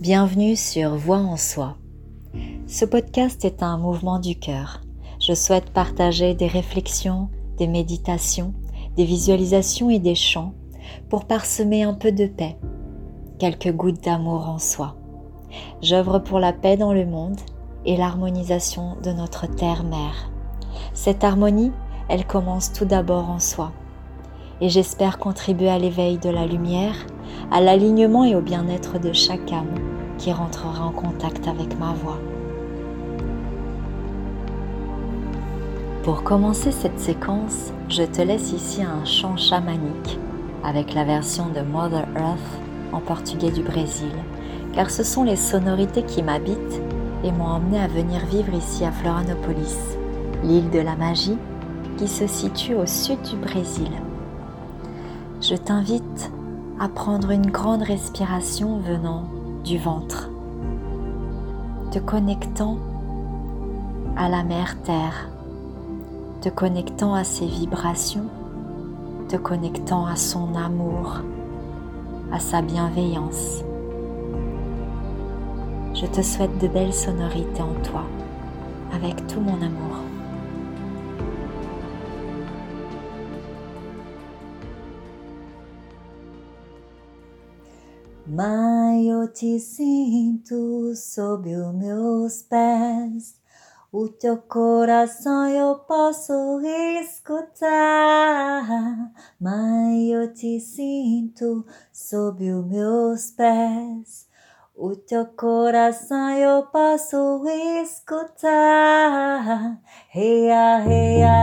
Bienvenue sur Voix en soi. Ce podcast est un mouvement du cœur. Je souhaite partager des réflexions, des méditations, des visualisations et des chants pour parsemer un peu de paix, quelques gouttes d'amour en soi. J'œuvre pour la paix dans le monde et l'harmonisation de notre terre-mère. Cette harmonie, elle commence tout d'abord en soi. Et j'espère contribuer à l'éveil de la lumière, à l'alignement et au bien-être de chaque âme qui rentrera en contact avec ma voix. Pour commencer cette séquence, je te laisse ici un chant chamanique avec la version de Mother Earth en portugais du Brésil, car ce sont les sonorités qui m'habitent et m'ont emmené à venir vivre ici à Florianopolis, l'île de la magie qui se situe au sud du Brésil. Je t'invite à prendre une grande respiration venant du ventre, te connectant à la mère Terre, te connectant à ses vibrations, te connectant à son amour, à sa bienveillance. Je te souhaite de belles sonorités en toi, avec tout mon amour. Mãe, eu te sinto sob os meus pés. O teu coração eu posso escutar. Mãe, eu te sinto sob os meus pés. O teu coração eu posso escutar. Reia, reia,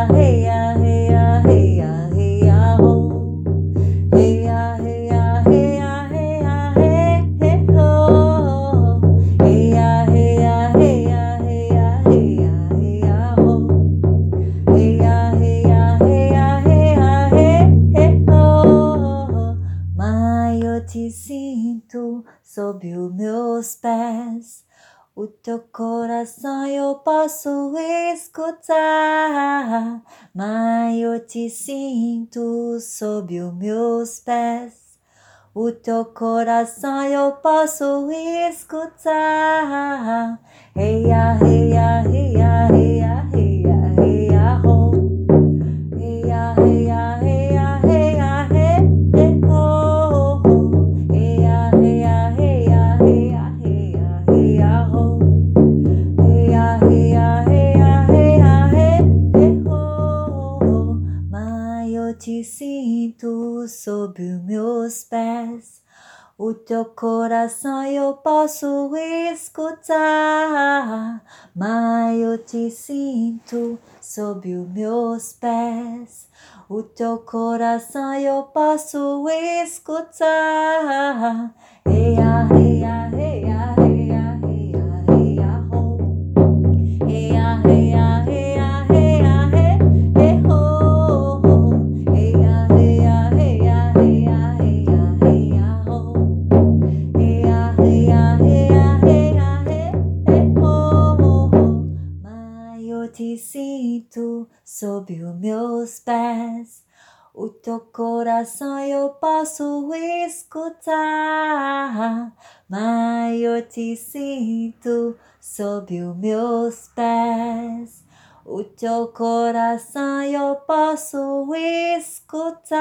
sinto sob os meus pés. O teu coração eu posso escutar. Mãe, eu te sinto sob os meus pés. O teu coração eu posso escutar. Reia, reia, reia, sob os meus pés. O teu coração eu posso escutar. Mãe, eu te sinto sob os meus pés. O teu coração eu posso escutar. Reia, reia, reia, sob os meus pés. O teu coração eu posso escutar. Mãe, eu te sinto sob os meus pés. O teu coração eu posso escutar.